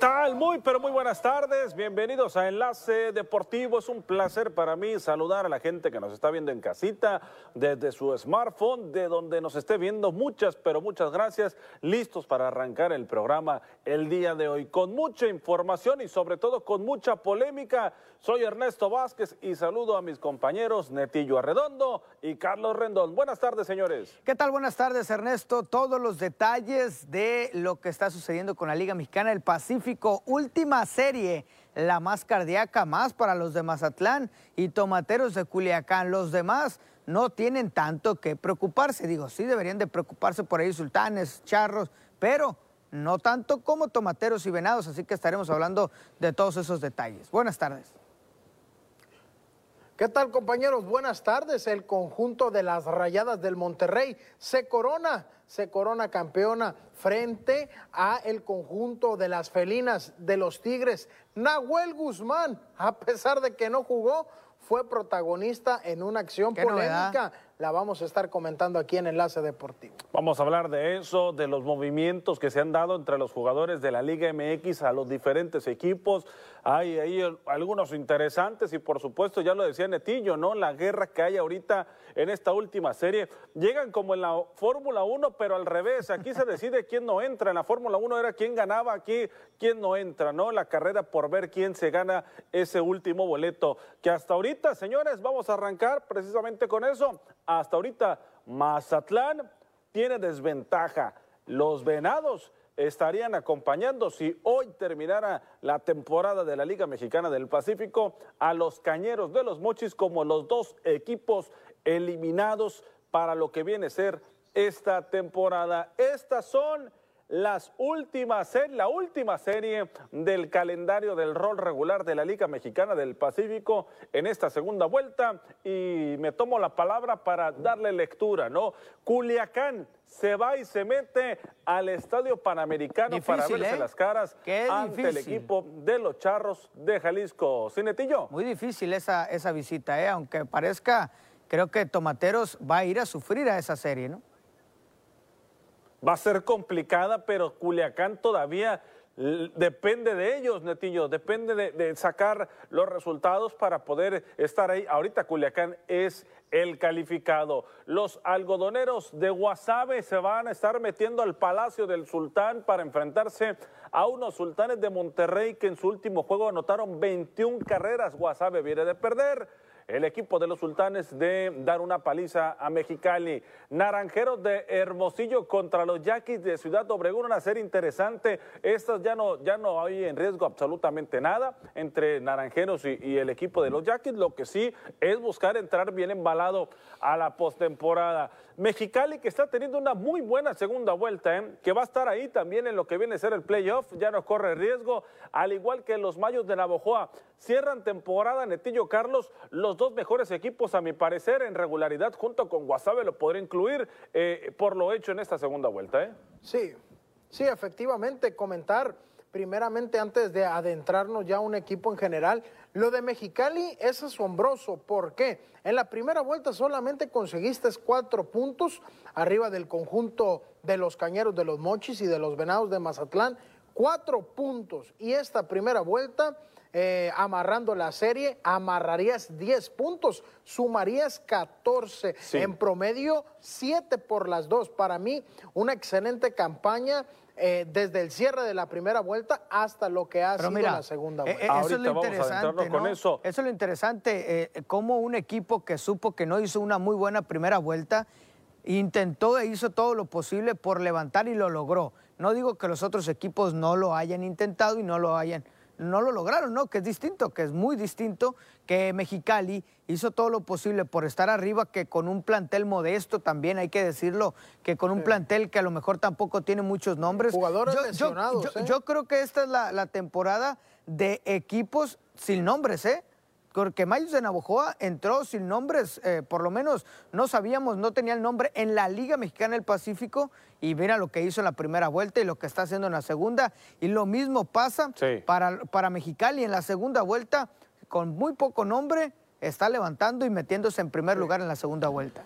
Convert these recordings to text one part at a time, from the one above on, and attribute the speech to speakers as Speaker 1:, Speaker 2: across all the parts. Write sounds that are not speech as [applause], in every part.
Speaker 1: ¿Qué tal? Muy, pero muy buenas tardes. Bienvenidos a Enlace Deportivo. Es un placer para mí saludar a la gente que nos está viendo en casita, desde su smartphone, de donde nos esté viendo. Muchas, pero muchas gracias. Listos para arrancar el programa el día de hoy con mucha información y sobre todo con mucha polémica. Soy Ernesto Vázquez y saludo a mis compañeros Netillo Arredondo y Carlos Rendón. Buenas tardes, señores.
Speaker 2: ¿Qué tal? Buenas tardes, Ernesto. Todos los detalles de lo que está sucediendo con la Liga Mexicana del Pacífico última serie, la más cardíaca, más para los de Mazatlán y Tomateros de Culiacán. Los demás no tienen tanto que preocuparse. Digo, sí deberían de preocuparse por ahí sultanes, charros, pero no tanto como tomateros y venados, así que estaremos hablando de todos esos detalles. Buenas tardes.
Speaker 3: ¿Qué tal compañeros? Buenas tardes. El conjunto de las Rayadas del Monterrey se corona, se corona campeona frente a el conjunto de las felinas de los Tigres. Nahuel Guzmán, a pesar de que no jugó, fue protagonista en una acción polémica. La vamos a estar comentando aquí en Enlace Deportivo.
Speaker 1: Vamos a hablar de eso, de los movimientos que se han dado entre los jugadores de la Liga MX a los diferentes equipos. Hay ahí algunos interesantes y por supuesto, ya lo decía Netillo, ¿no? La guerra que hay ahorita en esta última serie. Llegan como en la Fórmula 1, pero al revés. Aquí se [laughs] decide quién no entra. En la Fórmula 1 era quién ganaba, aquí quién no entra, ¿no? La carrera por ver quién se gana ese último boleto. Que hasta ahorita, señores, vamos a arrancar precisamente con eso. Hasta ahorita, Mazatlán tiene desventaja. Los venados estarían acompañando si hoy terminara la temporada de la Liga Mexicana del Pacífico a los Cañeros de los Mochis como los dos equipos eliminados para lo que viene a ser esta temporada. Estas son las últimas, la última serie del calendario del rol regular de la Liga Mexicana del Pacífico en esta segunda vuelta y me tomo la palabra para darle lectura, ¿no? Culiacán se va y se mete al Estadio Panamericano para verse ¿eh? las caras ante el equipo de los Charros de Jalisco. ¿Cinetillo?
Speaker 2: Muy difícil esa, esa visita, ¿eh? aunque parezca, creo que Tomateros va a ir a sufrir a esa serie, ¿no?
Speaker 1: Va a ser complicada, pero Culiacán todavía depende de ellos, Netillo, depende de, sacar los resultados para poder estar ahí. Ahorita Culiacán es el calificado. Los algodoneros de Guasave se van a estar metiendo al Palacio del Sultán para enfrentarse a unos sultanes de Monterrey que en su último juego anotaron 21 carreras. Guasave viene de perder el equipo de los sultanes de dar una paliza a Mexicali. Naranjeros de Hermosillo contra los Yaquis de Ciudad Obregón, una serie interesante. Estas ya no, ya no hay en riesgo absolutamente nada entre Naranjeros y, el equipo de los Yaquis. Lo que sí es buscar entrar bien embalado a la postemporada. Mexicali que está teniendo una muy buena segunda vuelta, ¿eh? que va a estar ahí también en lo que viene a ser el playoff, ya no corre riesgo, al igual que los Mayos de Navojoa. Cierran temporada, Netillo Carlos, los dos mejores equipos a mi parecer en regularidad junto con Guasave lo podría incluir eh, por lo hecho en esta segunda vuelta. ¿eh?
Speaker 3: Sí, sí, efectivamente, comentar primeramente antes de adentrarnos ya un equipo en general, lo de Mexicali es asombroso. ¿Por qué? En la primera vuelta solamente conseguiste cuatro puntos arriba del conjunto de los Cañeros de los Mochis y de los Venados de Mazatlán. Cuatro puntos. Y esta primera vuelta, eh, amarrando la serie, amarrarías 10 puntos, sumarías 14. En promedio, 7 por las dos. Para mí, una excelente campaña eh, desde el cierre de la primera vuelta hasta lo que ha sido la segunda
Speaker 2: eh, vuelta. Eh, eso es lo interesante, con eso. Eso es lo interesante, como un equipo que supo que no hizo una muy buena primera vuelta, intentó e hizo todo lo posible por levantar y lo logró. No digo que los otros equipos no lo hayan intentado y no lo hayan no lo lograron, ¿no? Que es distinto, que es muy distinto, que Mexicali hizo todo lo posible por estar arriba, que con un plantel modesto también, hay que decirlo, que con un plantel que a lo mejor tampoco tiene muchos nombres.
Speaker 3: Jugadores
Speaker 2: yo,
Speaker 3: ¿eh?
Speaker 2: yo, creo que esta es la, la temporada de equipos sin nombres, ¿eh? Porque Mayos de Navojoa entró sin nombres, eh, por lo menos no sabíamos, no tenía el nombre en la Liga Mexicana del Pacífico y mira lo que hizo en la primera vuelta y lo que está haciendo en la segunda. Y lo mismo pasa para, para Mexicali en la segunda vuelta, con muy poco nombre, está levantando y metiéndose en primer lugar en la segunda vuelta.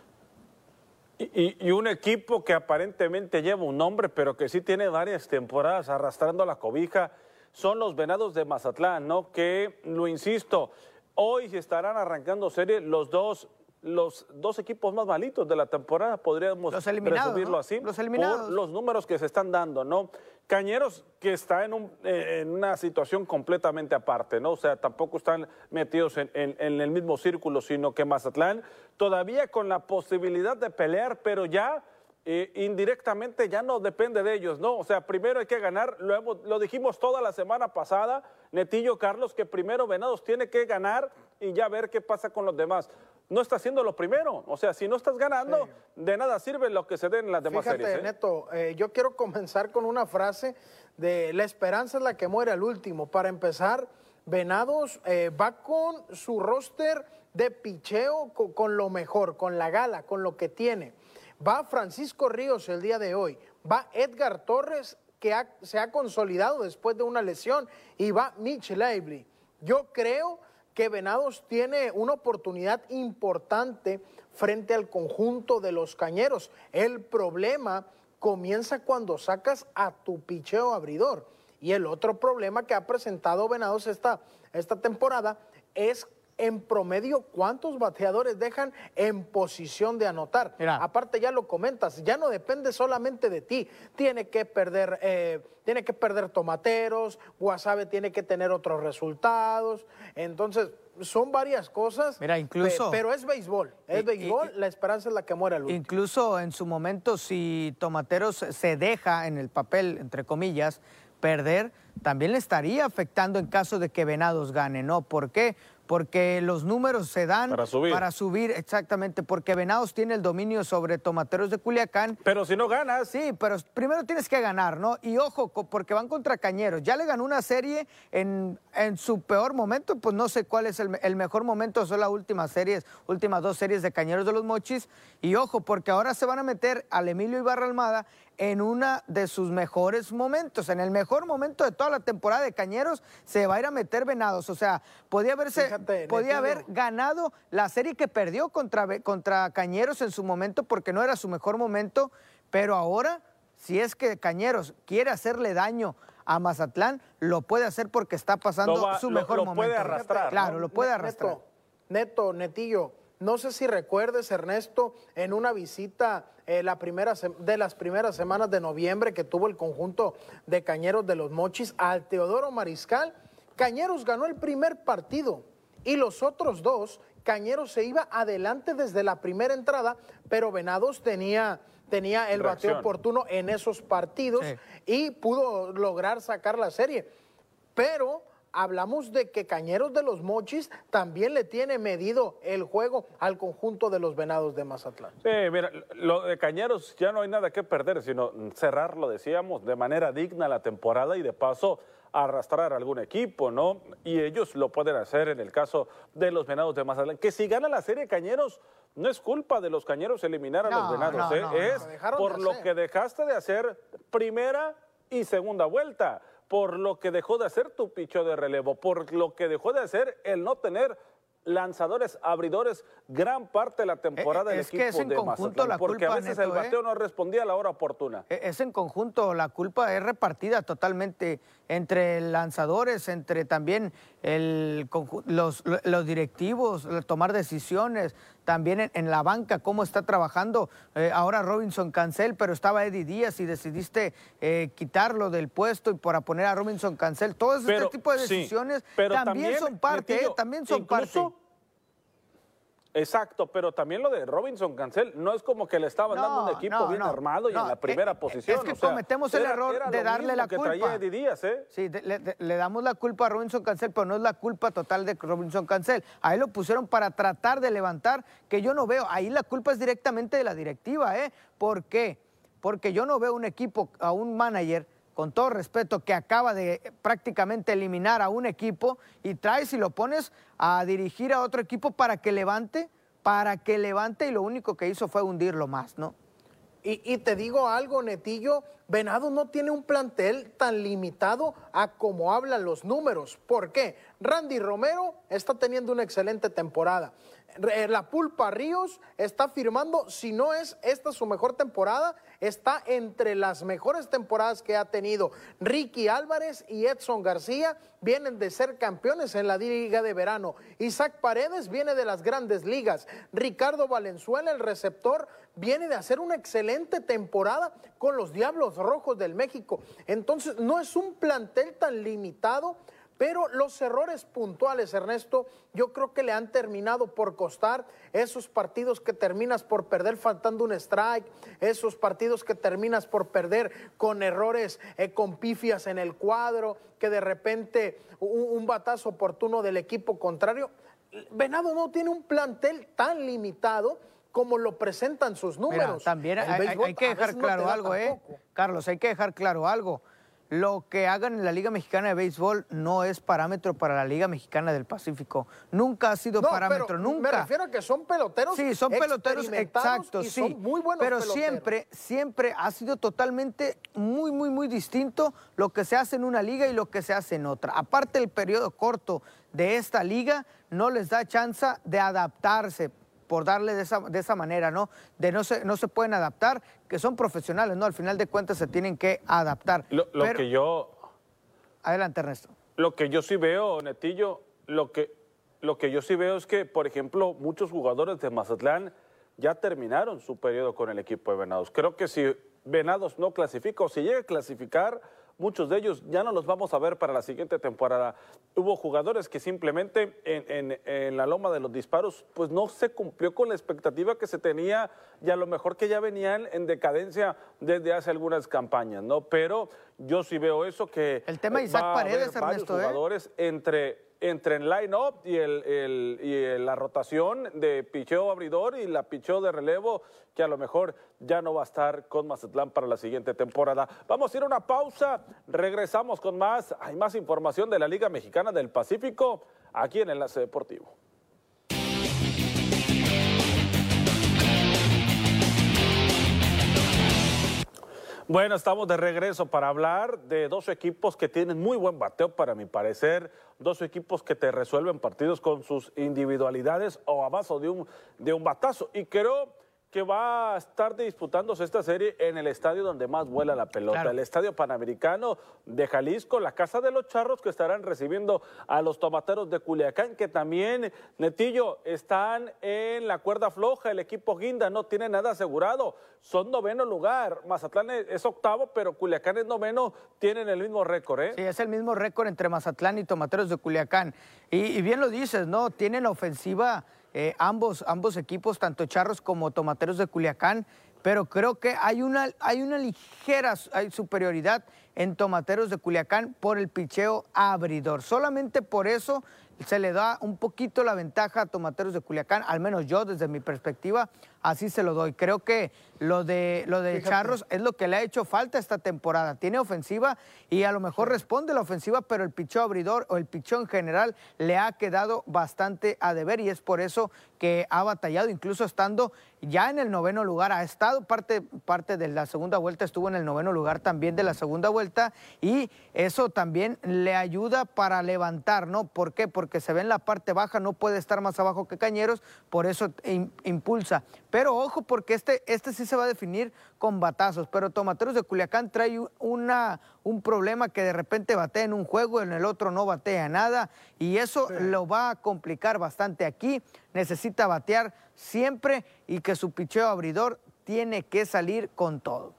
Speaker 1: Y, un equipo que aparentemente lleva un nombre, pero que sí tiene varias temporadas arrastrando la cobija son los Venados de Mazatlán, ¿no? Que, lo insisto, hoy se estarán arrancando serie los dos los dos equipos más malitos de la temporada, podríamos resumirlo así,
Speaker 2: los eliminados.
Speaker 1: por los números que se están dando, ¿no? Cañeros que está en, un, eh, en, una situación completamente aparte, ¿no? O sea, tampoco están metidos en, en, el mismo círculo, sino que Mazatlán todavía con la posibilidad de pelear, pero ya eh, indirectamente ya no depende de ellos, ¿no? O sea, primero hay que ganar, lo, lo dijimos toda la semana pasada, Netillo Carlos, que primero Venados tiene que ganar y ya ver qué pasa con los demás no está haciendo lo primero. O sea, si no estás ganando, de nada sirve lo que se den en las demás
Speaker 3: Fíjate,
Speaker 1: series.
Speaker 3: ¿eh? Neto, eh, yo quiero comenzar con una frase de la esperanza es la que muere al último. Para empezar, Venados eh, va con su roster de picheo con, lo mejor, con la gala, con lo que tiene. Va Francisco Ríos el día de hoy. Va Edgar Torres, que se ha consolidado después de una lesión. Y va Mitch Lively. Yo creo que Venados tiene una oportunidad importante frente al conjunto de los cañeros. El problema comienza cuando sacas a tu picheo abridor. Y el otro problema que ha presentado Venados esta, esta temporada es en promedio cuántos bateadores dejan en posición de anotar. Aparte ya lo comentas, ya no depende solamente de ti. Tiene que perder, eh, tiene que perder tomateros, Guasave tiene que tener otros resultados. Entonces, son varias cosas.
Speaker 2: Mira, incluso.
Speaker 3: Pero es béisbol. Es béisbol, la esperanza es la que muere al último.
Speaker 2: Incluso en su momento, si Tomateros se deja en el papel, entre comillas, perder, también le estaría afectando en caso de que Venados gane, ¿no? ¿Por qué? Porque los números se dan
Speaker 1: para subir.
Speaker 2: para subir, exactamente, porque Venados tiene el dominio sobre Tomateros de Culiacán.
Speaker 1: Pero si no ganas.
Speaker 2: Sí, pero primero tienes que ganar, ¿no? Y ojo, porque van contra Cañeros. Ya le ganó una serie en, en su peor momento, pues no sé cuál es el, el mejor momento, son las últimas series, últimas dos series de Cañeros de los Mochis. Y ojo, porque ahora se van a meter al Emilio Ibarra Almada en una de sus mejores momentos. En el mejor momento de toda la temporada de Cañeros se va a ir a meter Venados. O sea, podía, haberse, podía haber ganado la serie que perdió contra, contra Cañeros en su momento porque no era su mejor momento, pero ahora, si es que Cañeros quiere hacerle daño a Mazatlán, lo puede hacer porque está pasando su mejor momento.
Speaker 1: Lo puede arrastrar.
Speaker 2: Claro, lo puede arrastrar.
Speaker 3: neto, Netillo no sé si recuerdes, Ernesto, en una visita eh, la primera de las primeras semanas de noviembre que tuvo el conjunto de Cañeros de los Mochis al Teodoro Mariscal. Cañeros ganó el primer partido y los otros dos, Cañeros se iba adelante desde la primera entrada, pero Venados tenía, tenía el bateo oportuno en esos partidos y pudo lograr sacar la serie. Pero hablamos de que Cañeros de los Mochis también le tiene medido el juego al conjunto de los Venados de Mazatlán.
Speaker 1: Sí, mira, lo de Cañeros ya no hay nada que perder, sino cerrar, lo decíamos, de manera digna la temporada y de paso arrastrar a algún equipo, ¿no? Y ellos lo pueden hacer en el caso de los Venados de Mazatlán. Que si gana la serie Cañeros, no es culpa de los Cañeros eliminar a los Venados, ¿eh? es por lo que dejaste de hacer primera y segunda vuelta por lo que dejó de hacer tu picho de relevo, por lo que dejó de hacer el no tener lanzadores, abridores, gran parte de la temporada
Speaker 2: eh,
Speaker 1: del equipo
Speaker 2: que es en
Speaker 1: de
Speaker 2: conjunto la
Speaker 1: porque
Speaker 2: a
Speaker 1: veces el ¿eh? bateo no respondía a la hora oportuna.
Speaker 2: E, es en conjunto, la culpa es repartida totalmente entre lanzadores, entre también el, los, los directivos, tomar decisiones, también en, la banca, cómo está trabajando eh, ahora Robinson Cancel, pero estaba Eddie Díaz y decidiste quitarlo del puesto y para poner a Robinson Cancel. Todo este tipo de decisiones también, son parte, también son parte
Speaker 1: Exacto, pero también lo de Robinson Cancel, no es como que le estaban dando un equipo bien armado y en la primera eh, posición.
Speaker 2: Es que cometemos el error de darle la culpa.
Speaker 1: Díaz, ¿eh?
Speaker 2: Sí, le, damos la culpa a Robinson Cancel, pero no es la culpa total de Robinson Cancel. Ahí lo pusieron para tratar de levantar, que yo no veo. Ahí la culpa es directamente de la directiva, ¿eh? ¿Por qué? Porque yo no veo un equipo, a un manager con todo respeto, que acaba de prácticamente eliminar a un equipo y traes y lo pones a dirigir a otro equipo para que levante, para que levante y lo único que hizo fue hundirlo más, ¿no?
Speaker 3: Y, te digo algo, Netillo, Venado no tiene un plantel tan limitado a como hablan los números. ¿Por qué? Randy Romero está teniendo una excelente temporada. La Pulpa Ríos está firmando, si no es esta su mejor temporada, está entre las mejores temporadas que ha tenido. Ricky Álvarez y Edson García vienen de ser campeones en la Liga de Verano. Isaac Paredes viene de las grandes ligas. Ricardo Valenzuela, el receptor, viene de hacer una excelente temporada con los Diablos Rojos del México. Entonces, no es un plantel tan limitado pero los errores puntuales, Ernesto, yo creo que le han terminado por costar esos partidos que terminas por perder faltando un strike, esos partidos que terminas por perder con errores, eh, con pifias en el cuadro, que de repente un, batazo oportuno del equipo contrario. Venado no tiene un plantel tan limitado como lo presentan sus números.
Speaker 2: también hay, que dejar claro algo, ¿eh? Carlos, hay que dejar claro algo lo que hagan en la Liga Mexicana de Béisbol no es parámetro para la Liga Mexicana del Pacífico. Nunca ha sido parámetro, nunca.
Speaker 3: Me refiero a que son peloteros.
Speaker 2: Sí, son peloteros exactos, sí. Son muy buenos pero siempre, siempre ha sido totalmente muy, muy, muy distinto lo que se hace en una liga y lo que se hace en otra. Aparte, el periodo corto de esta liga no les da chance de adaptarse de esa, de esa manera, ¿no? De no se, no se pueden adaptar, que son profesionales, ¿no? Al final de cuentas se tienen que adaptar.
Speaker 1: Lo, que yo...
Speaker 2: Adelante, Ernesto.
Speaker 1: Lo que yo sí veo, Netillo, lo que, lo que yo sí veo es que, por ejemplo, muchos jugadores de Mazatlán ya terminaron su periodo con el equipo de Venados. Creo que si Venados no clasifica o si llega a clasificar muchos de ellos ya no los vamos a ver para la siguiente temporada. Hubo jugadores que simplemente en, la loma de los disparos, pues no se cumplió con la expectativa que se tenía y a lo mejor que ya venían en decadencia desde hace algunas campañas, ¿no? Pero yo sí veo eso que...
Speaker 2: El tema de Isaac Paredes,
Speaker 1: varios ¿eh? jugadores entre entre el line-up y, el, y la rotación de picheo abridor y la picheo de relevo, que a lo mejor ya no va a estar con Mazatlán para la siguiente temporada. Vamos a ir a una pausa, regresamos con más. Hay más información de la Liga Mexicana del Pacífico aquí en Enlace Deportivo. Bueno, estamos de regreso para hablar de dos equipos que tienen muy buen bateo para mi parecer, dos equipos que te resuelven partidos con sus individualidades o a base de un, de un batazo. Y creo que va a estar disputándose esta serie en el estadio donde más vuela la pelota, el Estadio Panamericano de Jalisco, la Casa de los Charros que estarán recibiendo a los tomateros de Culiacán, que también, Netillo, están en la cuerda floja, el equipo Guinda no tiene nada asegurado, son noveno lugar, Mazatlán es octavo, pero Culiacán es noveno, tienen el mismo récord, ¿eh?
Speaker 2: Sí, es el mismo récord entre Mazatlán y tomateros de Culiacán. Y, y bien lo dices, ¿no? Tienen ofensiva eh, ambos, ambos equipos, tanto Charros como Tomateros de Culiacán, pero creo que hay una, hay una ligera superioridad en Tomateros de Culiacán por el picheo abridor. Solamente por eso se le da un poquito la ventaja a Tomateros de Culiacán, al menos yo desde mi perspectiva, así se lo doy. Creo que lo de, lo de Charros es lo que le ha hecho falta esta temporada. Tiene ofensiva y a lo mejor responde la ofensiva, pero el picheo abridor o el picheo en general le ha quedado bastante a deber y es por eso que ha batallado, incluso estando ya en el noveno lugar, ha estado parte, parte de la segunda vuelta, estuvo en el noveno lugar también de la segunda vuelta y eso también le ayuda para levantar, ¿no? ¿Por qué? Porque se ve en la parte baja, no puede estar más abajo que Cañeros, por eso impulsa. Pero ojo, porque este, este sí se va a definir con batazos, pero Tomateros de Culiacán trae una, un problema que de repente batea en un juego, en el otro no batea nada y eso lo va a complicar bastante aquí. Necesita batear siempre y que su picheo abridor tiene que salir con todo.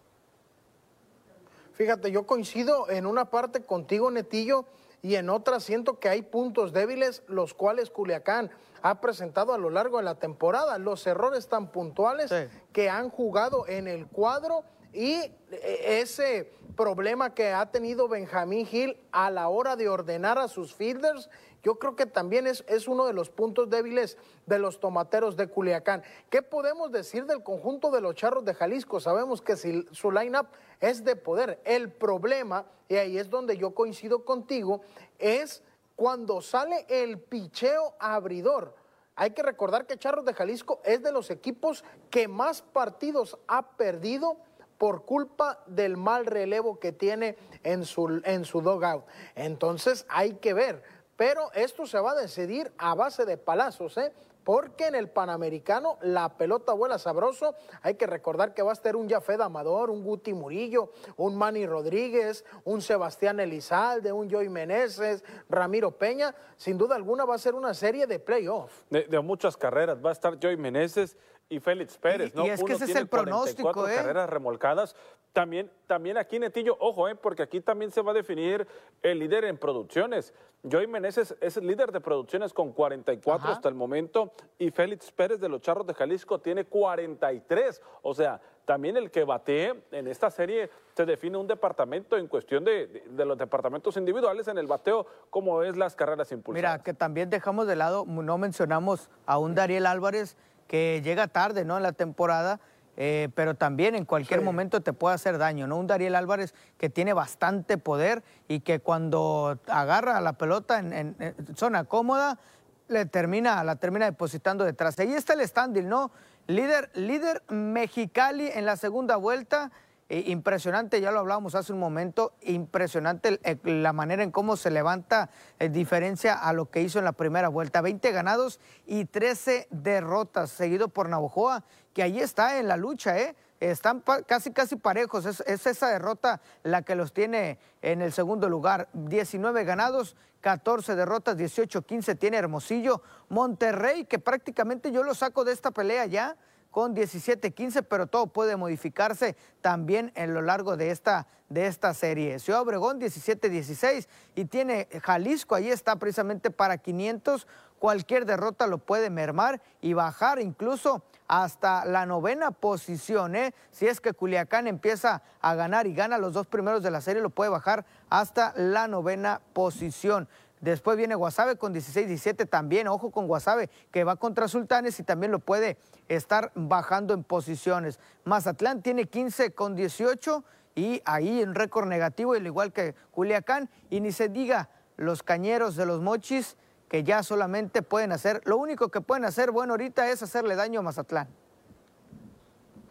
Speaker 3: Fíjate, yo coincido en una parte contigo, Netillo, y en otra siento que hay puntos débiles, los cuales Culiacán ha presentado a lo largo de la temporada. Los errores tan puntuales que han jugado en el cuadro y eh, ese problema que ha tenido Benjamín Gil a la hora de ordenar a sus fielders yo creo que también es, uno de los puntos débiles de los tomateros de Culiacán. ¿Qué podemos decir del conjunto de los charros de Jalisco? Sabemos que su lineup es de poder. El problema, y ahí es donde yo coincido contigo, es cuando sale el picheo abridor. Hay que recordar que Charros de Jalisco es de los equipos que más partidos ha perdido por culpa del mal relevo que tiene en su, en su dogout. Entonces hay que ver pero esto se va a decidir a base de palazos, ¿eh? porque en el Panamericano la pelota vuela sabroso. Hay que recordar que va a estar un Jafed Amador, un Guti Murillo, un Manny Rodríguez, un Sebastián Elizalde, un Joey Meneses, Ramiro Peña. Sin duda alguna va a ser una serie de playoffs.
Speaker 1: De, de, muchas carreras. Va a estar Joey Meneses y Félix Pérez, ¿no?
Speaker 2: Y es que ese es el pronóstico,
Speaker 1: ¿eh? carreras remolcadas. También, también aquí, Netillo, ojo, ¿eh? porque aquí también se va a definir el líder en producciones. Joey Meneses es el líder de producciones con 44 hasta el momento y Félix Pérez de los Charros de Jalisco tiene 43. O sea, también el que batee en esta serie se define un departamento en cuestión de, los departamentos individuales en el bateo, como es las carreras impulsadas.
Speaker 2: Mira, que también dejamos de lado, no mencionamos a un Dariel Álvarez que llega tarde ¿no? en la temporada, eh, pero también en cualquier momento te puede hacer daño, ¿no? Un Dariel Álvarez que tiene bastante poder y que cuando agarra la pelota en, zona cómoda, le termina, la termina depositando detrás. Ahí está el standing, ¿no? Líder, líder Mexicali en la segunda vuelta. Eh, impresionante, ya lo hablábamos hace un momento, impresionante la manera en cómo se levanta en diferencia a lo que hizo en la primera vuelta. 20 ganados y 13 derrotas, seguido por Navojoa, que ahí está en la lucha, ¿eh? Están casi, casi parejos. Es, es, esa derrota la que los tiene en el segundo lugar. 19 ganados, 14 derrotas, 18-15 tiene Hermosillo. Monterrey, que prácticamente yo lo saco de esta pelea ya con 17-15, pero todo puede modificarse también en lo largo de esta, de esta serie. Ciudad Obregón 17-16 y tiene Jalisco, ahí está precisamente para 500. Cualquier derrota lo puede mermar y bajar incluso hasta la novena posición. ¿eh? Si es que Culiacán empieza a ganar y gana los dos primeros de la serie, lo puede bajar hasta la novena posición. Después viene Guasave con 16-17 también. Ojo con Guasave que va contra Sultanes y también lo puede estar bajando en posiciones. Mazatlán tiene 15 con 18 y ahí en récord negativo, al igual que Culiacán. Y ni se diga los cañeros de los mochis que ya solamente pueden hacer, lo único que pueden hacer, bueno, ahorita es hacerle daño a Mazatlán.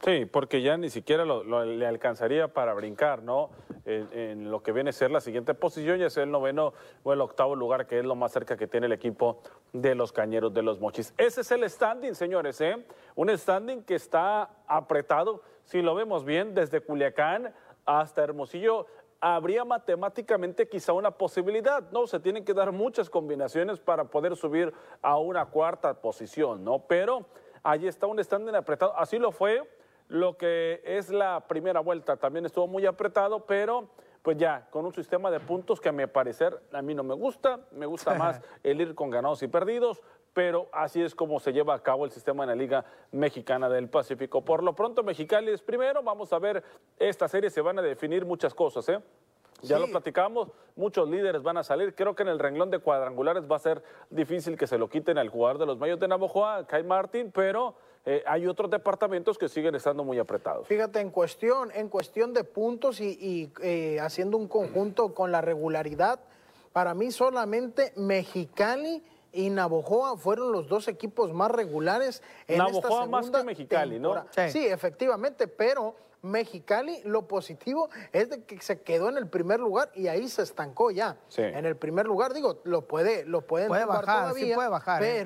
Speaker 1: Sí, porque ya ni siquiera le alcanzaría para brincar, ¿no? En, lo que viene a ser la siguiente posición, ya sea el noveno o el octavo lugar, que es lo más cerca que tiene el equipo de los Cañeros de los Mochis. Ese es el standing, señores, ¿eh? Un standing que está apretado, si lo vemos bien, desde Culiacán hasta Hermosillo, habría matemáticamente quizá una posibilidad, ¿no? Se tienen que dar muchas combinaciones para poder subir a una cuarta posición, ¿no? Pero allí está un standing apretado, así lo fue lo que es la primera vuelta también estuvo muy apretado, pero pues ya, con un sistema de puntos que a mi parecer a mí no me gusta, me gusta [laughs] más el ir con ganados y perdidos, pero así es como se lleva a cabo el sistema en la Liga Mexicana del Pacífico. Por lo pronto, Mexicali es primero, vamos a ver, esta serie se van a definir muchas cosas, ¿eh? Ya lo platicamos, muchos líderes van a salir. Creo que en el renglón de cuadrangulares va a ser difícil que se lo quiten al jugador de los Mayos de Navojoa, Kai Martín, pero eh, hay otros departamentos que siguen estando muy apretados.
Speaker 3: Fíjate, en cuestión, en cuestión de puntos y, eh, haciendo un conjunto con la regularidad, para mí solamente Mexicali y Navojoa fueron los dos equipos más regulares en esta segunda
Speaker 1: más que Mexicali, ¿no?
Speaker 3: Sí. efectivamente, pero Mexicali, lo positivo es de que se quedó en el primer lugar y ahí se estancó ya. En el primer lugar, digo, lo puede, lo pueden
Speaker 2: puede bajar, todavía, sí puede bajar,
Speaker 3: ¿eh?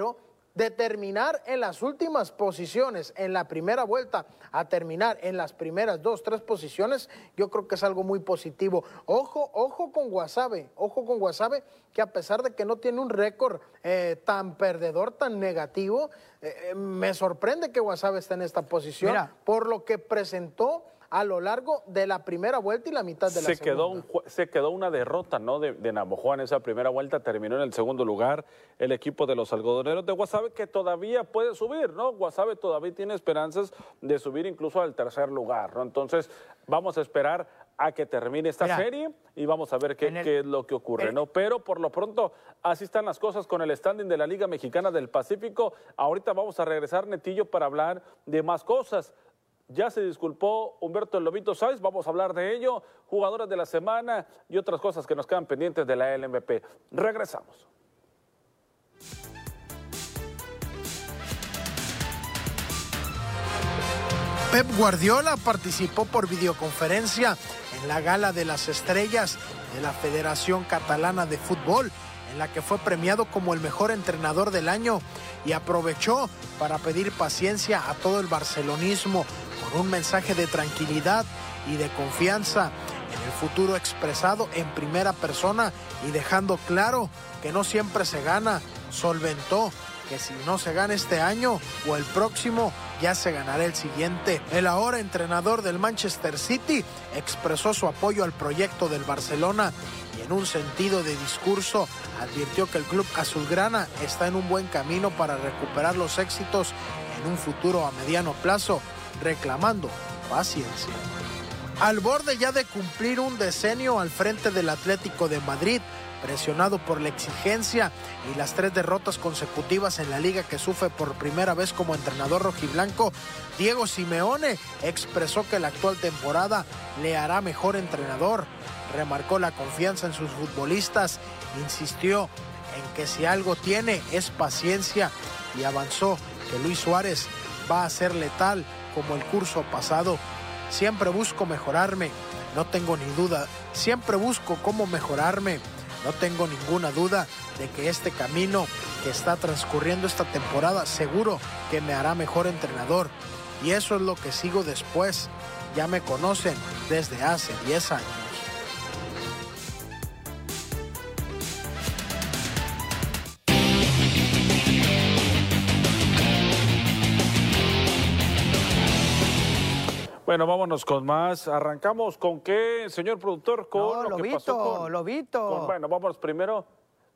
Speaker 3: De terminar en las últimas posiciones en la primera vuelta a terminar en las primeras dos, tres posiciones, yo creo que es algo muy positivo. Ojo, ojo con Guasave, ojo con Guasave, que a pesar de que no tiene un récord eh, tan perdedor, tan negativo, eh, eh, me sorprende que Guasave esté en esta posición por lo que presentó a lo largo de la primera vuelta y la mitad de la
Speaker 1: se
Speaker 3: segunda.
Speaker 1: Quedó se quedó una derrota ¿no? de, de en esa primera vuelta, terminó en el segundo lugar el equipo de los algodoneros de Guasave que todavía puede subir, ¿no? Guasave todavía tiene esperanzas de subir incluso al tercer lugar, ¿no? Entonces vamos a esperar a que termine esta serie y vamos a ver qué, qué, es lo que ocurre, ¿no? Pero por lo pronto, así están las cosas con el standing de la Liga Mexicana del Pacífico. Ahorita vamos a regresar, Netillo, para hablar de más cosas. Ya se disculpó Humberto Lobito Sáez, vamos a hablar de ello, jugadores de la semana y otras cosas que nos quedan pendientes de la LMP. Regresamos.
Speaker 3: Pep Guardiola participó por videoconferencia en la Gala de las Estrellas de la Federación Catalana de Fútbol en la que fue premiado como el mejor entrenador del año y aprovechó para pedir paciencia a todo el barcelonismo con un mensaje de tranquilidad y de confianza en el futuro expresado en primera persona y dejando claro que no siempre se gana, solventó que si no se gana este año o el próximo, ya se ganará el siguiente. El ahora entrenador del Manchester City expresó su apoyo al proyecto del Barcelona y en un sentido de discurso advirtió que el club azulgrana está en un buen camino para recuperar los éxitos en un futuro a mediano plazo, reclamando paciencia. Al borde ya de cumplir un decenio al frente del Atlético de Madrid, presionado por la exigencia y las tres derrotas consecutivas en la liga que sufre por primera vez como entrenador rojiblanco, Diego Simeone expresó que la actual temporada le hará mejor entrenador, remarcó la confianza en sus futbolistas, insistió en que si algo tiene es paciencia y avanzó que Luis Suárez va a ser letal como el curso pasado. Siempre busco mejorarme, no tengo ni duda, siempre busco cómo mejorarme. No tengo ninguna duda de que este camino que está transcurriendo esta temporada seguro que me hará mejor entrenador. Y eso es lo que sigo después. Ya me conocen desde hace 10 años.
Speaker 1: Bueno, vámonos con más. Arrancamos con qué, señor productor, con
Speaker 2: lo lobito, que pasó con, Lobito.
Speaker 1: bueno, vamos primero.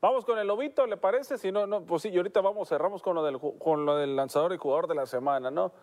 Speaker 1: Vamos con el Lobito, ¿le parece? Si no, no, pues sí, y ahorita vamos, cerramos con lo del, con lo del lanzador y jugador de la semana, ¿no?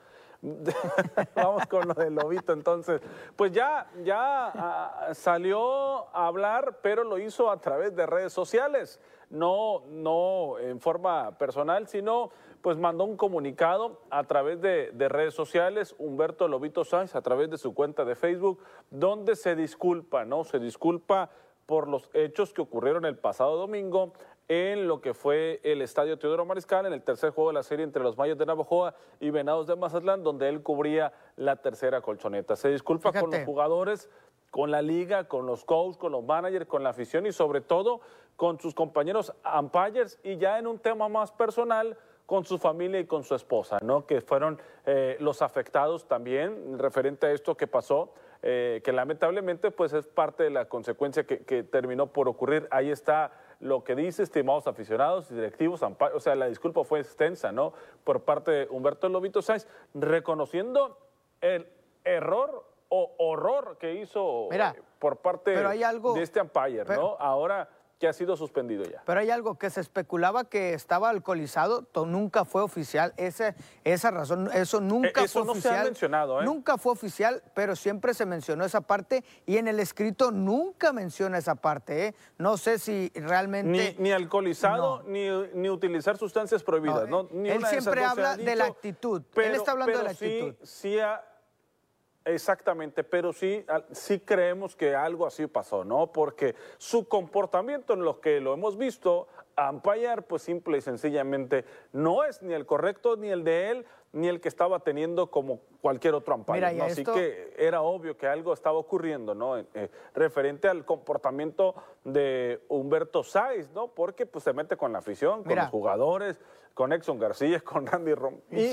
Speaker 1: [laughs] Vamos con lo del lobito entonces. Pues ya, ya ah, salió a hablar, pero lo hizo a través de redes sociales, no, no en forma personal, sino pues mandó un comunicado a través de, redes sociales, Humberto Lobito Sáenz, a través de su cuenta de Facebook, donde se disculpa, ¿no? Se disculpa por los hechos que ocurrieron el pasado domingo en lo que fue el Estadio Teodoro Mariscal, en el tercer juego de la serie entre los Mayos de Navajoa y Venados de Mazatlán, donde él cubría la tercera colchoneta. Se disculpa con los jugadores, con la liga, con los coaches, con los managers, con la afición y sobre todo con sus compañeros umpires y ya en un tema más personal, con su familia y con su esposa, ¿no? que fueron eh, los afectados también referente a esto que pasó, eh, que lamentablemente pues es parte de la consecuencia que, terminó por ocurrir. Ahí está lo que dice, estimados aficionados y directivos, o sea, la disculpa fue extensa, ¿no? Por parte de Humberto Lobito Sáenz, reconociendo el error o horror que hizo eh, por parte de este umpire, ¿no? Ahora que ha sido suspendido ya.
Speaker 2: Pero hay algo que se especulaba que estaba alcoholizado, nunca fue oficial. Ese, esa razón, eso nunca e, fue no oficial. Se ha
Speaker 1: mencionado, ¿eh?
Speaker 2: Nunca fue oficial, pero siempre se mencionó esa parte y en el escrito nunca menciona esa parte. ¿eh? No sé si realmente.
Speaker 1: Ni, alcoholizado, ni, ni, utilizar sustancias prohibidas. No,
Speaker 2: él siempre habla de la actitud. él está hablando de la actitud.
Speaker 1: Sí, sí Exactamente, pero sí, sí creemos que algo así pasó, ¿no? Porque su comportamiento en lo que lo hemos visto, Ampayar, pues simple y sencillamente no es ni el correcto ni el de él, ni el que estaba teniendo como cualquier otro amparo. Así que era obvio que algo estaba ocurriendo, ¿no? Eh, eh, referente al comportamiento de Humberto Sáiz, ¿no? Porque pues se mete con la afición, con los jugadores, con Exxon García, [laughs] con Randy Rom.
Speaker 3: Y,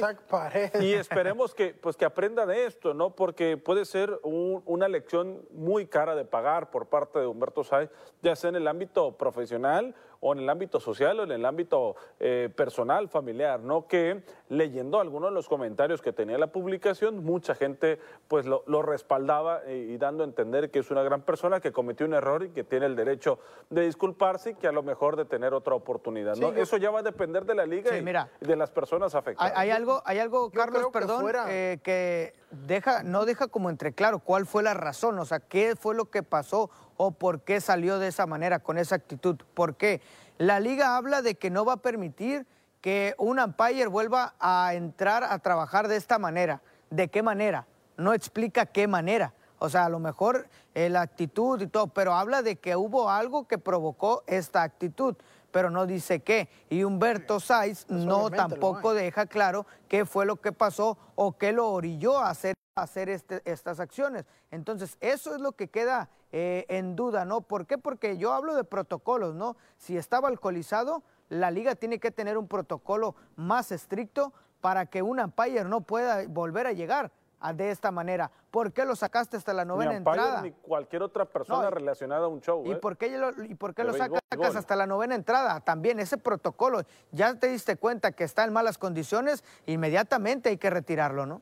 Speaker 1: y, esperemos que, pues, que aprenda de esto, ¿no? Porque puede ser una lección muy cara de pagar por parte de Humberto Sáiz, ya sea en el ámbito profesional o en el ámbito social o en el ámbito eh, personal, familiar, ¿no? Que leyendo algunos de los comentarios que tenía la publicación, mucha gente pues lo, respaldaba y, dando a entender que es una gran persona que cometió un error y que tiene el derecho de disculparse y que a lo mejor de tener otra oportunidad, ¿no? Eso ya va a depender de la liga y, de las personas afectadas.
Speaker 2: Hay, algo, hay algo, Carlos, perdón, eh, que deja, no deja como entre claro cuál fue la razón, o sea, qué fue lo que pasó o por qué salió de esa manera, con esa actitud. ¿Por qué? La liga habla de que no va a permitir que un umpire vuelva a entrar a trabajar de esta manera. ¿De qué manera? No explica qué manera. O sea, a lo mejor eh, la actitud y todo, pero habla de que hubo algo que provocó esta actitud, pero no dice qué. Y Humberto Saiz no tampoco deja claro qué fue lo que pasó o qué lo orilló a hacer hacer este, estas acciones. Entonces, eso es lo que queda eh, en duda, ¿no? ¿Por qué? Porque yo hablo de protocolos, ¿no? Si estaba alcoholizado, la liga tiene que tener un protocolo más estricto para que un umpire no pueda volver a llegar de esta manera. ¿Por qué lo sacaste hasta la novena ni entrada?
Speaker 1: Ni cualquier otra persona relacionada a un show.
Speaker 2: ¿Y ¿eh? por qué lo, y por qué lo sacas hasta la novena entrada? También ese protocolo, ya te diste cuenta que está en malas condiciones, inmediatamente hay que retirarlo, ¿no?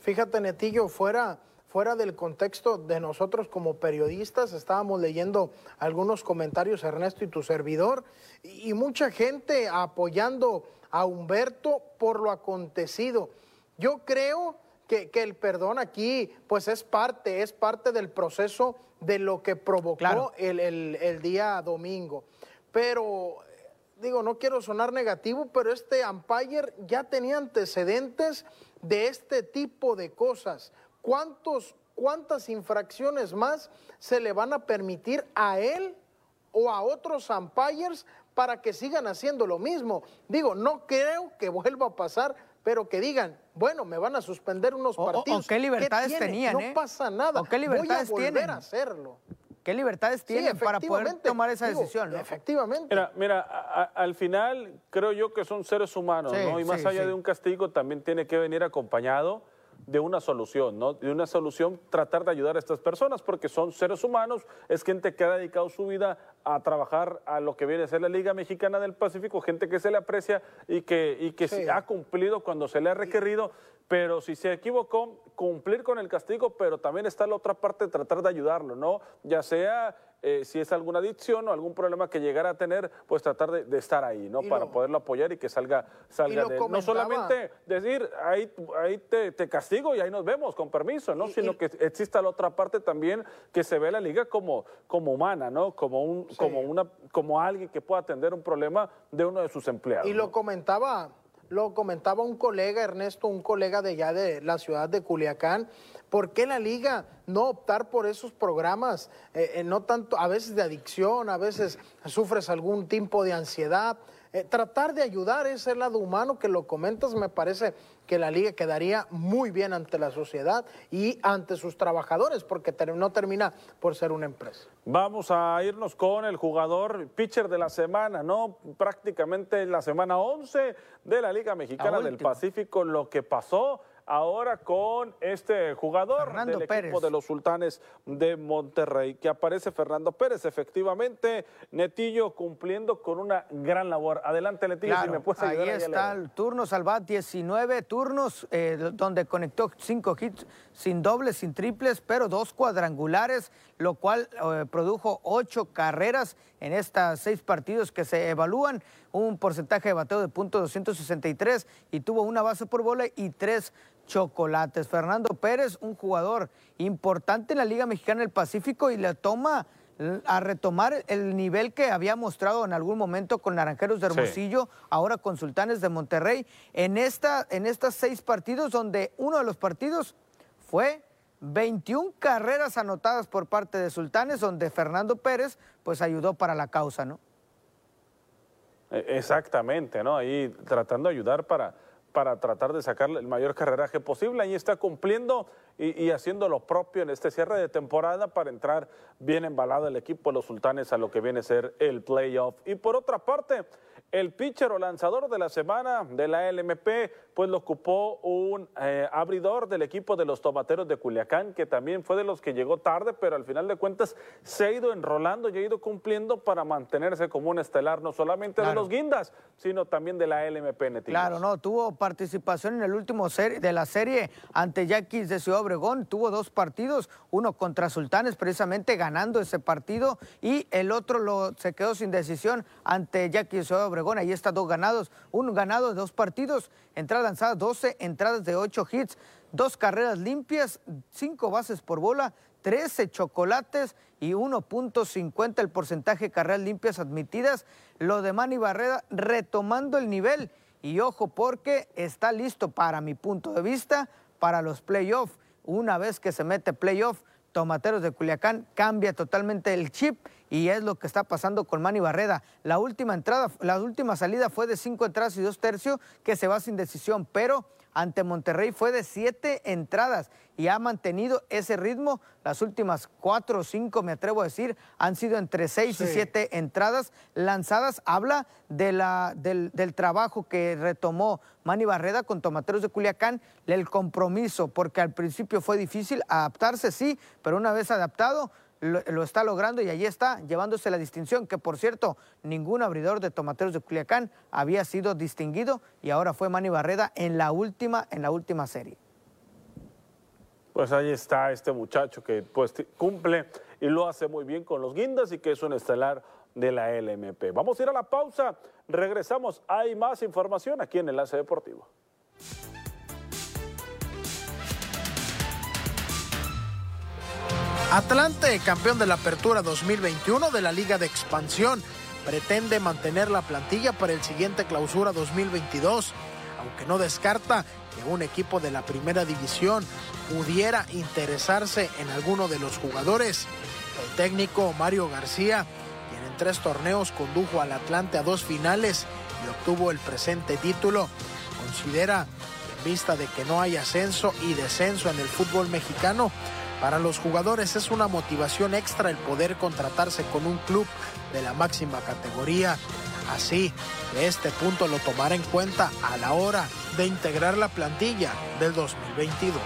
Speaker 3: Fíjate, Netillo, fuera, fuera del contexto de nosotros como periodistas, estábamos leyendo algunos comentarios, Ernesto y tu servidor, y mucha gente apoyando a Humberto por lo acontecido. Yo creo que, el perdón aquí, pues es parte, es parte del proceso de lo que provocó el, el día domingo. Pero digo, no quiero sonar negativo, pero este umpire ya tenía antecedentes de este tipo de cosas. ¿Cuántos, ¿Cuántas infracciones más se le van a permitir a él o a otros umpires para que sigan haciendo lo mismo? Digo, no creo que vuelva a pasar, pero que digan, bueno, me van a suspender unos partidos.
Speaker 2: O, qué libertades tenían,
Speaker 3: No pasa nada. qué libertades Voy a volver a hacerlo.
Speaker 2: ¿Qué libertades tienen para poder tomar esa decisión?
Speaker 3: Efectivamente.
Speaker 1: Mira, mira al final creo yo que son seres humanos, ¿no? Y más allá de un castigo también tiene que venir acompañado de una solución, ¿no? De una solución tratar de ayudar a estas personas porque son seres humanos, es gente que ha dedicado su vida a trabajar a lo que viene a ser la Liga Mexicana del Pacífico, gente que se le aprecia y que, y que ha cumplido cuando se le ha requerido, pero si se equivocó, cumplir con el castigo, pero también está la otra parte de tratar de ayudarlo, ¿no? Ya sea eh, si es alguna adicción o algún problema que llegara a tener, pues tratar de, estar ahí, ¿no? Para poderlo apoyar y que salga, salga de No solamente decir, ahí, ahí te, castigo y ahí nos vemos, con permiso, ¿no? Sino que exista la otra parte también que se ve la liga como, como humana, ¿no? Como, un, como, una, como alguien que pueda atender un problema de uno de sus empleados.
Speaker 3: Y lo comentaba lo comentaba un colega, Ernesto, un colega de allá de la ciudad de Culiacán, ¿por qué la liga no optar por esos programas? Eh, eh, no tanto, a veces de adicción, a veces sufres algún tipo de ansiedad. Eh, tratar de ayudar ese lado humano que lo comentas, me parece que la liga quedaría muy bien ante la sociedad y ante sus trabajadores, porque no termina por ser una empresa.
Speaker 1: Vamos a irnos con el jugador pitcher de la semana, ¿no? Prácticamente la semana 11 de la Liga Mexicana del Pacífico, lo que pasó ahora con este jugador del equipo de los Sultanes de Monterrey, que aparece Fernando Pérez, efectivamente, Netillo cumpliendo con una gran labor. Adelante, Netillo, si me puedes
Speaker 2: ayudar. Ahí está el turno Salvat, 19 turnos, eh, donde conectó cinco hits sin dobles, sin triples, pero dos cuadrangulares, lo cual eh, produjo ocho carreras en estos seis partidos que se evalúan, un porcentaje de bateo de punto .263 y tuvo una base por bola y tres chocolates. Fernando Pérez, un jugador importante en la Liga Mexicana del Pacífico y le toma a retomar el nivel que había mostrado en algún momento con Naranjeros de Hermosillo, ahora con Sultanes de Monterrey, en, esta, en estas seis partidos donde uno de los partidos fue 21 carreras anotadas por parte de Sultanes, donde Fernando Pérez pues ayudó para la causa, ¿no?
Speaker 1: E, exactamente, ¿no? Ahí tratando de ayudar para, para tratar de sacar el mayor carreraje posible. Ahí está cumpliendo y, haciendo lo propio en este cierre de temporada para entrar bien embalado el equipo de los sultanes a lo que viene a ser el playoff. Y por otra parte, el pitcher o lanzador de la semana de la LMP, pues lo ocupó un eh, abridor del equipo de los tomateros de Culiacán, que también fue de los que llegó tarde, pero al final de cuentas se ha ido enrolando y ha ido cumpliendo para mantenerse como un estelar, no solamente de los guindas, sino también de la LMP
Speaker 2: Claro, no, tuvo participación en el último de la serie ante Yaquis de Ciudad Obregón, tuvo dos partidos, uno contra Sultanes, precisamente ganando ese partido, y el otro lo, se quedó sin decisión ante Yaquis de Ciudad Obregón Ahí está dos ganados, un ganado de dos partidos, entradas lanzadas 12, entradas de 8 hits, dos carreras limpias, cinco bases por bola, 13 chocolates y 1.50 el porcentaje de carreras limpias admitidas. Lo de Manny Barrera retomando el nivel y ojo porque está listo para mi punto de vista para los playoffs. Una vez que se mete playoff, Tomateros de Culiacán cambia totalmente el chip y es lo que está pasando con Manny Barreda. La última entrada, la última salida fue de cinco entradas y dos tercios que se va sin decisión, pero ante Monterrey fue de siete entradas y ha mantenido ese ritmo. Las últimas cuatro o cinco, me atrevo a decir, han sido entre seis y siete entradas lanzadas. Habla de la, del, del, trabajo que retomó Manny Barreda con Tomateros de Culiacán, el compromiso, porque al principio fue difícil adaptarse, sí, pero una vez adaptado, lo, está logrando y allí está, llevándose la distinción, que por cierto, ningún abridor de tomateros de Culiacán había sido distinguido y ahora fue Manny Barreda en la última, en la última serie.
Speaker 1: Pues ahí está este muchacho que pues cumple y lo hace muy bien con los guindas y que es un estelar de la LMP. Vamos a ir a la pausa, regresamos, hay más información aquí en Enlace Deportivo.
Speaker 3: Atlante, campeón de la Apertura 2021 de la Liga de Expansión, pretende mantener la plantilla para el siguiente clausura 2022, aunque no descarta que un equipo de la primera división pudiera interesarse en alguno de los jugadores. El técnico Mario García, quien en tres torneos condujo al Atlante a dos finales y obtuvo el presente título, considera en vista de que no hay ascenso y descenso en el fútbol mexicano, para los jugadores es una motivación extra el poder contratarse con un club de la máxima categoría. Así, este punto lo tomará en cuenta a la hora de integrar la plantilla del 2022.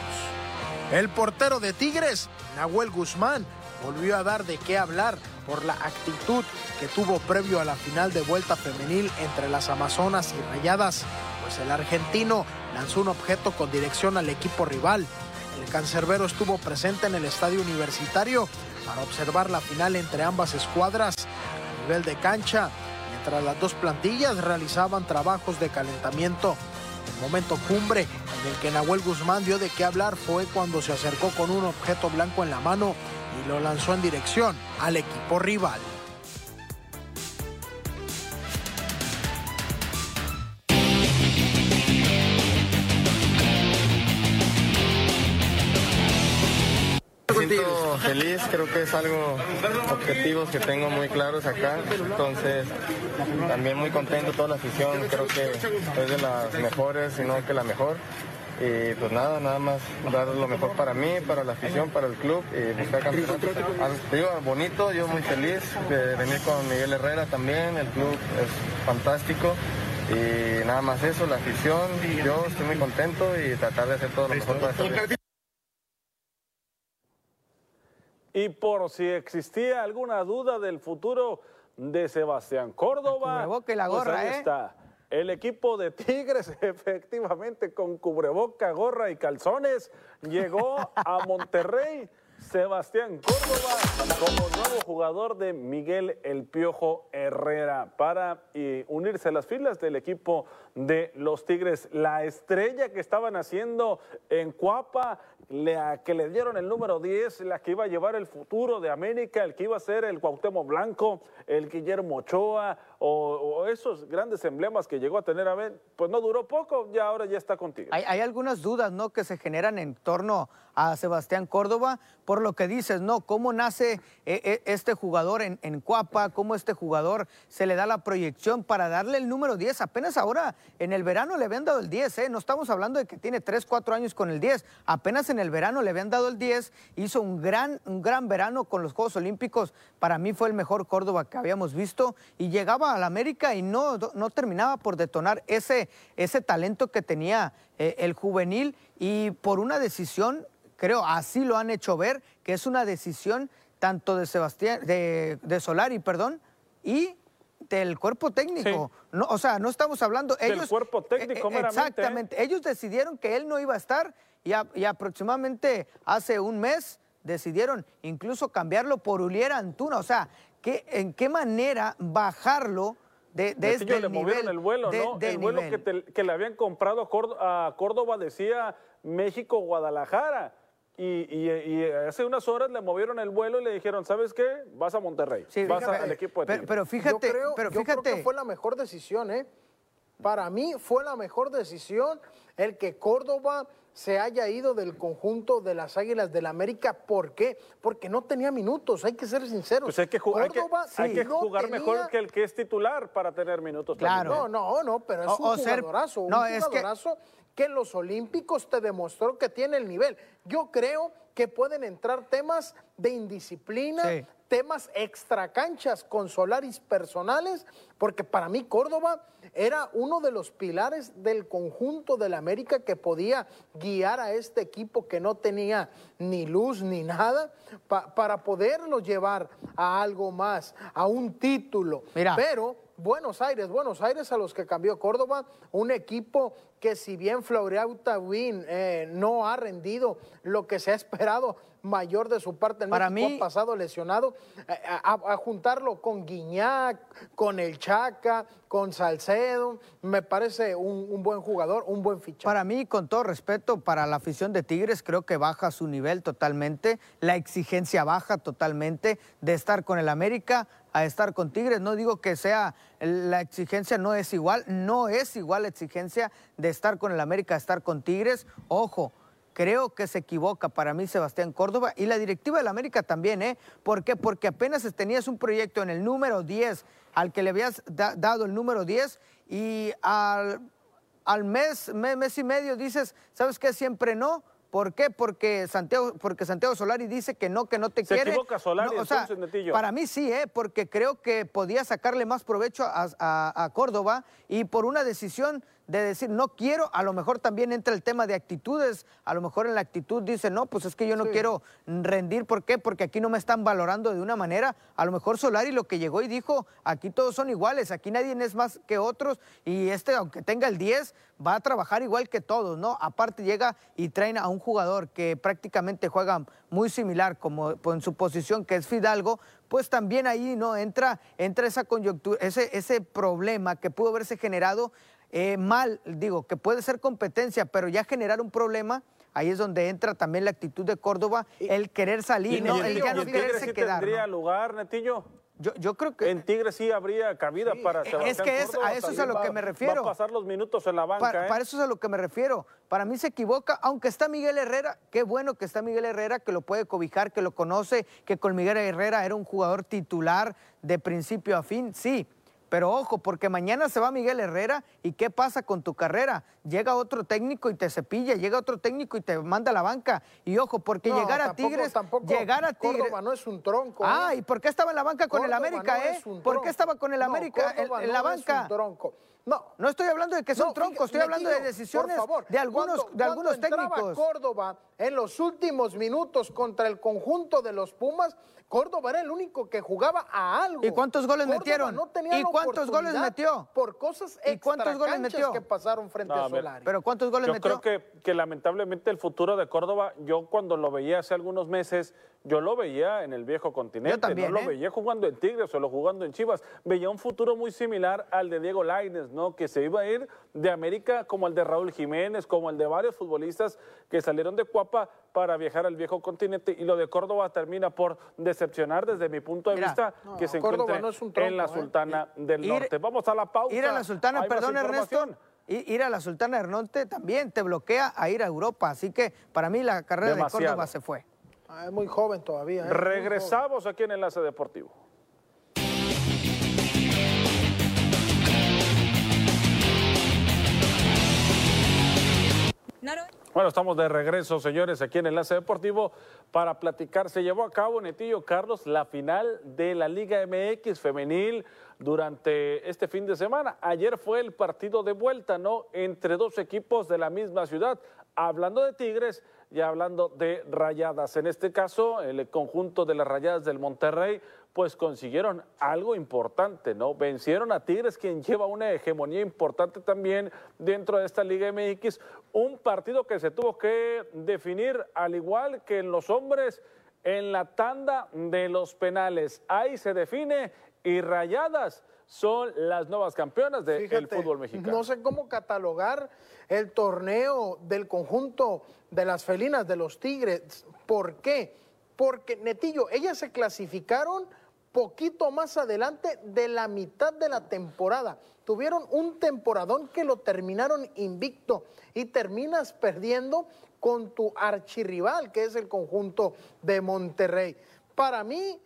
Speaker 3: El portero de Tigres, Nahuel Guzmán, volvió a dar de qué hablar por la actitud que tuvo previo a la final de vuelta femenil entre las Amazonas y Rayadas, pues el argentino lanzó un objeto con dirección al equipo rival el cancerbero estuvo presente en el estadio universitario para observar la final entre ambas escuadras a nivel de cancha, mientras las dos plantillas realizaban trabajos de calentamiento. El momento cumbre en el que Nahuel Guzmán dio de qué hablar fue cuando se acercó con un objeto blanco en la mano y lo lanzó en dirección al equipo rival.
Speaker 4: Feliz, creo que es algo, objetivos que tengo muy claros acá, entonces también muy contento, toda la afición, creo que es de las mejores, sino que la mejor. Y pues nada, nada más dar lo mejor para mí, para la afición, para el club y buscar campeonato. Ah, digo, bonito, yo muy feliz de venir con Miguel Herrera también, el club es fantástico. Y nada más eso, la afición, yo estoy muy contento y tratar de hacer todo lo mejor para
Speaker 1: y por si existía alguna duda del futuro de Sebastián Córdoba.
Speaker 2: la pues gorra,
Speaker 1: ahí
Speaker 2: ¿eh?
Speaker 1: está. El equipo de Tigres, [laughs] efectivamente, con cubreboca, gorra y calzones, llegó a Monterrey. Sebastián Córdoba como nuevo jugador de Miguel El Piojo Herrera para eh, unirse a las filas del equipo de los Tigres. La estrella que estaban haciendo en Cuapa la que le dieron el número 10, la que iba a llevar el futuro de América, el que iba a ser el Cuauhtémoc Blanco, el Guillermo Ochoa, o, esos grandes emblemas que llegó a tener a ver, pues no duró poco, ya ahora ya está contigo.
Speaker 2: Hay, algunas dudas, ¿no?, que se generan en torno a Sebastián Córdoba, por lo que dices, ¿no? ¿Cómo nace eh, eh, este jugador en, en Cuapa? ¿Cómo este jugador se le da la proyección para darle el número 10? Apenas ahora, en el verano le habían dado el 10, ¿eh? No estamos hablando de que tiene 3, 4 años con el 10. Apenas en el verano le habían dado el 10, hizo un gran, un gran verano con los Juegos Olímpicos. Para mí fue el mejor Córdoba que habíamos visto y llegaba a la América y no, no terminaba por detonar ese, ese talento que tenía eh, el juvenil y por una decisión creo, así lo han hecho ver, que es una decisión tanto de Sebastián, de, de Solari, perdón, y del cuerpo técnico. No, o sea, no estamos hablando.
Speaker 1: Ellos, del cuerpo técnico,
Speaker 2: eh, Exactamente. Ellos decidieron que él no iba a estar y, y, aproximadamente hace un mes decidieron incluso cambiarlo por Uliera Antuna. O sea, ¿qué, ¿en qué manera bajarlo? De, de este
Speaker 1: le movieron el vuelo, ¿no? el vuelo que, que, le habían comprado a Córdoba decía México-Guadalajara. Y, hace unas horas le movieron el vuelo y le dijeron, ¿sabes qué? Vas a Monterrey, vas al equipo de
Speaker 2: pero, pero, fíjate,
Speaker 3: yo creo,
Speaker 2: pero
Speaker 3: fíjate. que fue la mejor decisión, ¿eh? Para mí fue la mejor decisión el que Córdoba se haya ido del conjunto de las Águilas del la América. ¿Por qué? Porque no tenía minutos, hay que ser sinceros.
Speaker 1: Pues hay que, hay que, jugar mejor que el que es titular para tener minutos.
Speaker 2: Claro.
Speaker 3: No, no, no, pero es un jugadorazo, un no, jugadorazo que los Olímpicos te demostró que tiene el nivel. Yo creo que pueden entrar temas de indisciplina, temas extracanchas con Solaris personales, porque para mí Córdoba era uno de los pilares del conjunto del América que podía guiar a este equipo que no tenía ni luz ni nada para poderlo llevar a algo más, a un título. Pero Buenos Aires, Buenos Aires a los que cambió Córdoba, un equipo que si bien Floriauta Win eh, no ha rendido lo que se ha esperado mayor de su parte en Para México, mí, pasado lesionado, a, juntarlo con Guiñac, con el Chaca, con Salcedo, me parece un, buen jugador, un buen fichaje.
Speaker 2: Para mí, con todo respeto, para la afición de Tigres, creo que baja su nivel totalmente, la exigencia baja totalmente de estar con el América a estar con Tigres. No digo que sea, la exigencia no es igual, no es igual la exigencia de estar con el América a estar con Tigres. Ojo, creo que se equivoca para mí Sebastián Córdoba y la directiva del América también, ¿eh? ¿Por qué? Porque apenas tenías un proyecto en el número 10 al que le habías dado el número 10 y al, al mes, mes, mes y medio dices, ¿sabes qué? Siempre no ¿Por qué? Porque Santiago, porque Santiago Solari dice que no, que no te quiere.
Speaker 1: Se equivoca Solari,
Speaker 2: Para mí sí, ¿eh? porque creo que podía sacarle más provecho a Córdoba y por una decisión de decir, no quiero, a lo mejor también entra el tema de actitudes, a lo mejor en la actitud dice, no, pues es que yo no quiero rendir, ¿por qué? Porque aquí no me están valorando de una manera, a lo mejor Solari lo que llegó y dijo, aquí todos son iguales, aquí nadie es más que otros. Y este, aunque tenga el 10, va a trabajar igual que todos, ¿no? Aparte llega y traen a un jugador que prácticamente juega muy similar como en su posición, que es Fidalgo, pues también ahí no entra, entra esa coyuntura, ese, ese problema que pudo haberse generado eh, mal, digo, que puede ser competencia, pero ya generar un problema, ahí es donde entra también la actitud de Córdoba, el querer salir, ¿no? el ya no quererse quedar.
Speaker 1: ¿Tendría lugar, Netillo?
Speaker 2: Yo, yo, creo que...
Speaker 1: En Tigre sí habría cabida para
Speaker 2: Sebastián Es que es, a eso es a lo que me refiero.
Speaker 1: Va a pasar los minutos en la banca,
Speaker 2: para,
Speaker 1: ¿eh?
Speaker 2: para, eso es a lo que me refiero. Para mí se equivoca, aunque está Miguel Herrera, qué bueno que está Miguel Herrera, que lo puede cobijar, que lo conoce, que con Miguel Herrera era un jugador titular de principio a fin, sí, pero ojo, porque mañana se va Miguel Herrera y ¿qué pasa con tu carrera? Llega otro técnico y te cepilla, llega otro técnico y te manda a la banca. Y ojo, porque llegar a Tigres, llegar a Tigres.
Speaker 3: Córdoba no es un tronco.
Speaker 2: Ah, ¿y por qué estaba en la banca con el América, eh? ¿Por qué estaba con el América en, la banca?
Speaker 3: Es un tronco.
Speaker 2: No, no estoy hablando de que son troncos, estoy hablando de decisiones de algunos, de algunos técnicos.
Speaker 3: Córdoba en los últimos minutos contra el conjunto de los Pumas, Córdoba era el único que jugaba a algo.
Speaker 2: ¿Y cuántos goles metieron? ¿Y cuántos goles metió?
Speaker 3: Por cosas ¿Y cuántos goles metió? que pasaron frente a Solari.
Speaker 2: Pero ¿cuántos goles metió?
Speaker 1: Yo creo que, que lamentablemente el futuro de Córdoba, yo cuando lo veía hace algunos meses, yo lo veía en el viejo continente.
Speaker 2: también,
Speaker 1: no lo
Speaker 2: ¿eh?
Speaker 1: veía jugando en Tigres, solo jugando en Chivas. Veía un futuro muy similar al de Diego Laines, ¿no? Que se iba a ir de América como el de Raúl Jiménez, como el de varios futbolistas que salieron de Cuapa para viajar al viejo continente y lo de Córdoba termina por decepcionar desde mi punto de vista que se encuentra en la ¿eh? Sultana del Norte. Vamos a la pausa.
Speaker 2: Ir a la Sultana, perdón Ernesto, ir a la Sultana del Norte también te bloquea a ir a Europa, así que para mí la carrera de Córdoba se fue.
Speaker 3: Ah, es muy joven todavía. ¿eh?
Speaker 1: Regresamos aquí en Enlace Deportivo. Bueno, estamos de regreso, señores, aquí en Enlace Deportivo para platicar. Se llevó a cabo, Netillo Carlos, la final de la Liga MX femenil durante este fin de semana. Ayer fue el partido de vuelta, ¿no? Entre dos equipos de la misma ciudad. Hablando de Tigres y hablando de Rayadas. En este caso, el conjunto de las Rayadas del Monterrey pues consiguieron algo importante, ¿no? Vencieron a Tigres, quien lleva una hegemonía importante también dentro de esta Liga MX, un partido que se tuvo que definir al igual que en los hombres en la tanda de los penales. Ahí se define y Rayadas son las nuevas campeonas del fútbol mexicano.
Speaker 3: No sé cómo catalogar el torneo del conjunto de las felinas de los Tigres. ¿Por qué? Porque, Netillo, ellas se clasificaron poquito más adelante de la mitad de la temporada. Tuvieron un temporadón que lo terminaron invicto y terminas perdiendo con tu archirrival, que es el conjunto de Monterrey. Para mí,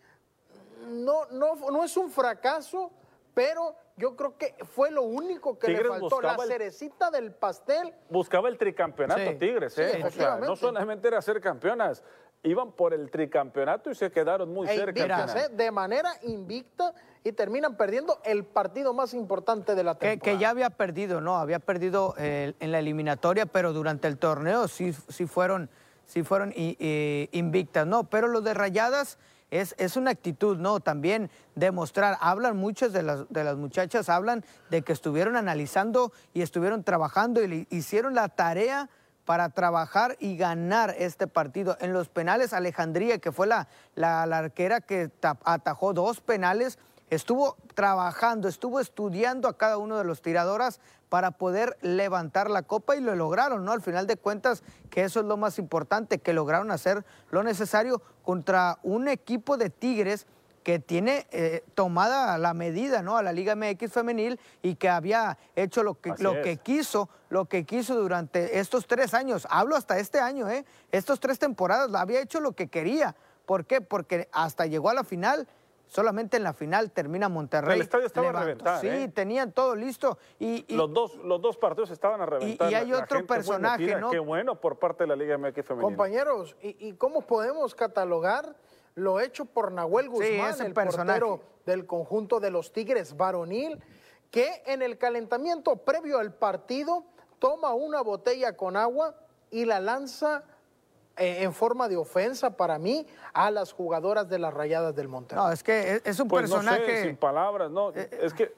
Speaker 3: no, no, no es un fracaso, pero yo creo que fue lo único que le faltó, la cerecita del pastel.
Speaker 1: Buscaba el tricampeonato Tigres, ¿eh? no solamente era ser campeonas, iban por el tricampeonato y se quedaron muy cerca.
Speaker 3: ¿eh? de manera invicta y terminan perdiendo el partido más importante de la temporada.
Speaker 2: Que, ya había perdido, ¿no? Había perdido eh, en la eliminatoria, pero durante el torneo sí, sí fueron, sí fueron invictas, ¿no? Pero los de Rayadas es, es, una actitud, ¿no? También demostrar, hablan muchas de las, de las muchachas, hablan de que estuvieron analizando y estuvieron trabajando y hicieron la tarea para trabajar y ganar este partido. En los penales, Alejandría, que fue la, la, arquera que atajó dos penales, estuvo trabajando, estuvo estudiando a cada uno de los tiradoras para poder levantar la copa y lo lograron, ¿no? Al final de cuentas, que eso es lo más importante, que lograron hacer lo necesario contra un equipo de Tigres que tiene eh, tomada la medida ¿no? a la Liga MX femenil y que había hecho lo que, lo que quiso, lo que quiso durante estos tres años. Hablo hasta este año, ¿eh? Estos tres temporadas, había hecho lo que quería. ¿Por qué? Porque hasta llegó a la final. Solamente en la final termina Monterrey.
Speaker 1: El estadio estaba a reventar.
Speaker 2: Sí,
Speaker 1: ¿eh?
Speaker 2: tenían todo listo. Y,
Speaker 1: los, dos, los dos partidos estaban a reventar.
Speaker 2: Y, hay otro personaje, ¿no?
Speaker 1: Qué bueno por parte de la Liga MX femenil.
Speaker 3: Compañeros, ¿y cómo podemos catalogar lo hecho por Nahuel Guzmán, el portero del conjunto de los Tigres varonil, que en el calentamiento previo al partido toma una botella con agua y la lanza eh, en forma de ofensa para mí a las jugadoras de las Rayadas del Monterrey.
Speaker 2: No, es que es un pues personaje
Speaker 1: sin palabras, no, eh, es que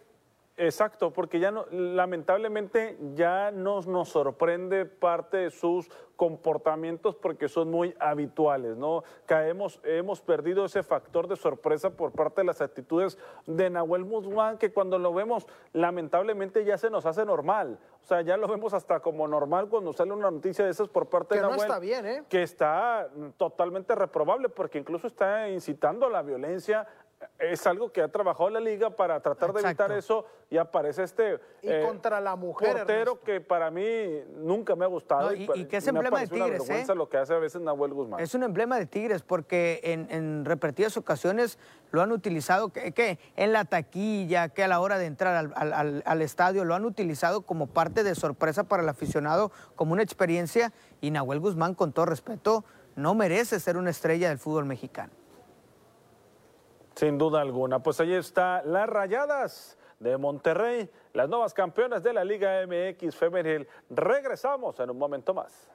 Speaker 1: Exacto, porque ya no, lamentablemente ya nos, nos sorprende parte de sus comportamientos porque son muy habituales, ¿no? Caemos, hemos perdido ese factor de sorpresa por parte de las actitudes de Nahuel Guzmán, que cuando lo vemos, lamentablemente ya se nos hace normal. O sea, ya lo vemos hasta como normal cuando sale una noticia de esas por parte de Nahuel.
Speaker 3: No está bien, ¿eh?
Speaker 1: Que está totalmente reprobable porque incluso está incitando a la violencia, es algo que ha trabajado la liga para tratar de evitar eso y aparece este
Speaker 3: y eh, contra la mujer
Speaker 1: portero que para mí nunca me ha gustado
Speaker 2: y, que es emblema de Tigres
Speaker 1: ¿eh? lo que hace a veces Nahuel Guzmán.
Speaker 2: Es un emblema de Tigres porque en, repetidas ocasiones lo han utilizado que, en la taquilla que a la hora de entrar al, estadio lo han utilizado como parte de sorpresa para el aficionado como una experiencia y Nahuel Guzmán con todo respeto no merece ser una estrella del fútbol mexicano
Speaker 1: sin duda alguna. Pues ahí está las Rayadas de Monterrey, las nuevas campeonas de la Liga MX Femenil. Regresamos en un momento más.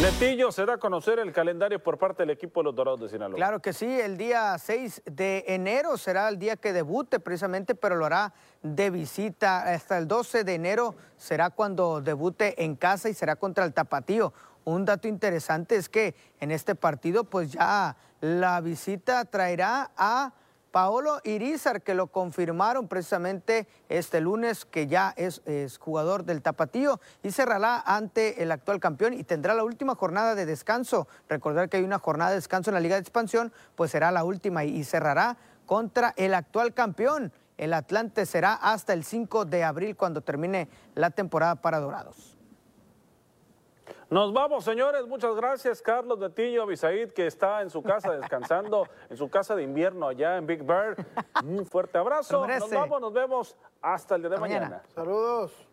Speaker 1: Netillo, ¿se da a conocer el calendario por parte del equipo de los Dorados de Sinaloa?
Speaker 2: Claro que sí, el día 6 de enero será el día que debute precisamente, pero lo hará de visita. Hasta el 12 de enero será cuando debute en casa y será contra el Tapatío. Un dato interesante es que en este partido pues ya la visita traerá a Paolo Irizar, que lo confirmaron precisamente este lunes, que ya es, jugador del Tapatío y cerrará ante el actual campeón y tendrá la última jornada de descanso. Recordar que hay una jornada de descanso en la Liga de Expansión, pues será la última y, y cerrará contra el actual campeón. El Atlante será hasta el 5 de abril cuando termine la temporada para Dorados.
Speaker 1: Nos vamos, señores. Muchas gracias, Carlos Betillo Bisaid, que está en su casa descansando, en su casa de invierno allá en Big Bear. Un fuerte abrazo. Nos vamos, nos vemos hasta el día de mañana.
Speaker 3: Saludos.